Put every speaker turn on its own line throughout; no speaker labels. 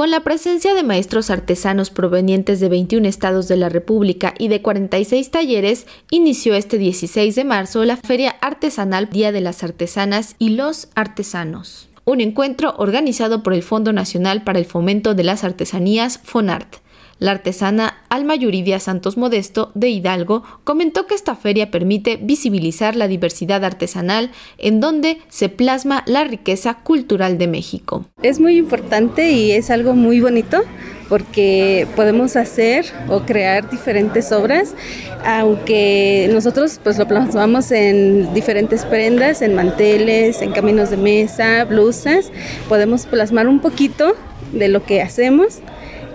Con la presencia de maestros artesanos provenientes de 21 estados de la República y de 46 talleres, inició este 16 de marzo la Feria Artesanal Día de las Artesanas y los Artesanos, un encuentro organizado por el Fondo Nacional para el Fomento de las Artesanías FONART la artesana Alma Yuridia Santos Modesto de Hidalgo comentó que esta feria permite visibilizar la diversidad artesanal en donde se plasma la riqueza cultural de México.
Es muy importante y es algo muy bonito porque podemos hacer o crear diferentes obras, aunque nosotros pues lo plasmamos en diferentes prendas, en manteles, en caminos de mesa, blusas, podemos plasmar un poquito de lo que hacemos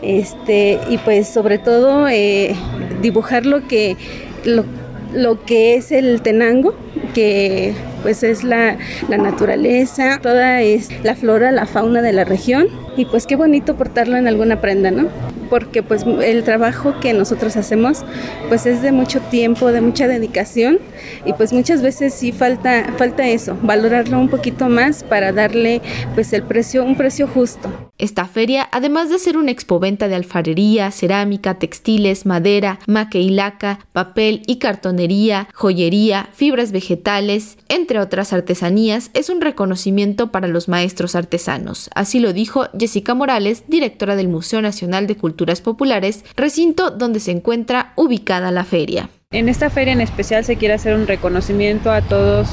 este, y pues sobre todo eh, dibujar lo que, lo, lo que es el tenango, que pues es la, la, naturaleza, toda es la flora, la fauna de la región y pues qué bonito portarlo en alguna prenda, ¿no? porque pues el trabajo que nosotros hacemos pues es de mucho tiempo, de mucha dedicación y pues muchas veces sí falta falta eso, valorarlo un poquito más para darle pues el precio un precio justo.
Esta feria, además de ser una expoventa de alfarería, cerámica, textiles, madera, maqueilaca, papel y cartonería, joyería, fibras vegetales, entre otras artesanías, es un reconocimiento para los maestros artesanos. Así lo dijo Jessica Morales, directora del Museo Nacional de Cultura Culturas Populares, recinto donde se encuentra ubicada la feria.
En esta feria en especial se quiere hacer un reconocimiento a todos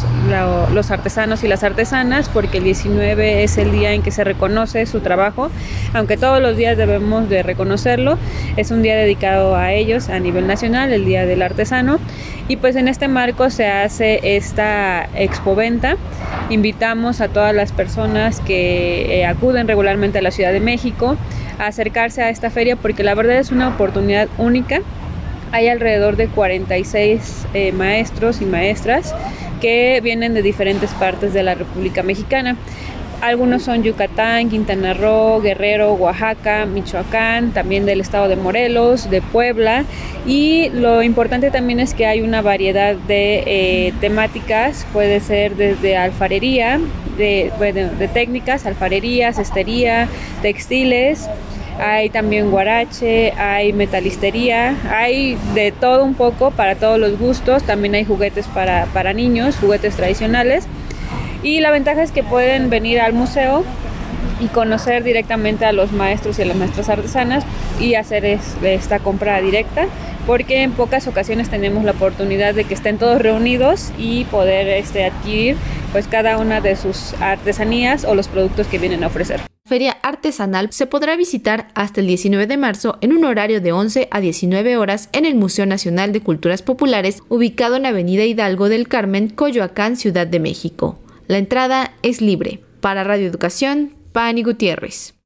los artesanos y las artesanas porque el 19 es el día en que se reconoce su trabajo, aunque todos los días debemos de reconocerlo, es un día dedicado a ellos a nivel nacional, el Día del Artesano, y pues en este marco se hace esta expoventa. Invitamos a todas las personas que eh, acuden regularmente a la Ciudad de México a acercarse a esta feria porque la verdad es una oportunidad única hay alrededor de 46 eh, maestros y maestras que vienen de diferentes partes de la República Mexicana. Algunos son Yucatán, Quintana Roo, Guerrero, Oaxaca, Michoacán, también del estado de Morelos, de Puebla. Y lo importante también es que hay una variedad de eh, temáticas, puede ser desde alfarería, de, de técnicas, alfarería, cestería, textiles, hay también guarache, hay metalistería, hay de todo un poco para todos los gustos, también hay juguetes para, para niños, juguetes tradicionales. Y la ventaja es que pueden venir al museo y conocer directamente a los maestros y a las maestras artesanas y hacer esta compra directa porque en pocas ocasiones tenemos la oportunidad de que estén todos reunidos y poder este, adquirir pues cada una de sus artesanías o los productos que vienen a ofrecer
feria artesanal se podrá visitar hasta el 19 de marzo en un horario de 11 a 19 horas en el Museo Nacional de Culturas Populares, ubicado en Avenida Hidalgo del Carmen, Coyoacán, Ciudad de México. La entrada es libre. Para Radio Educación, Pani Gutiérrez.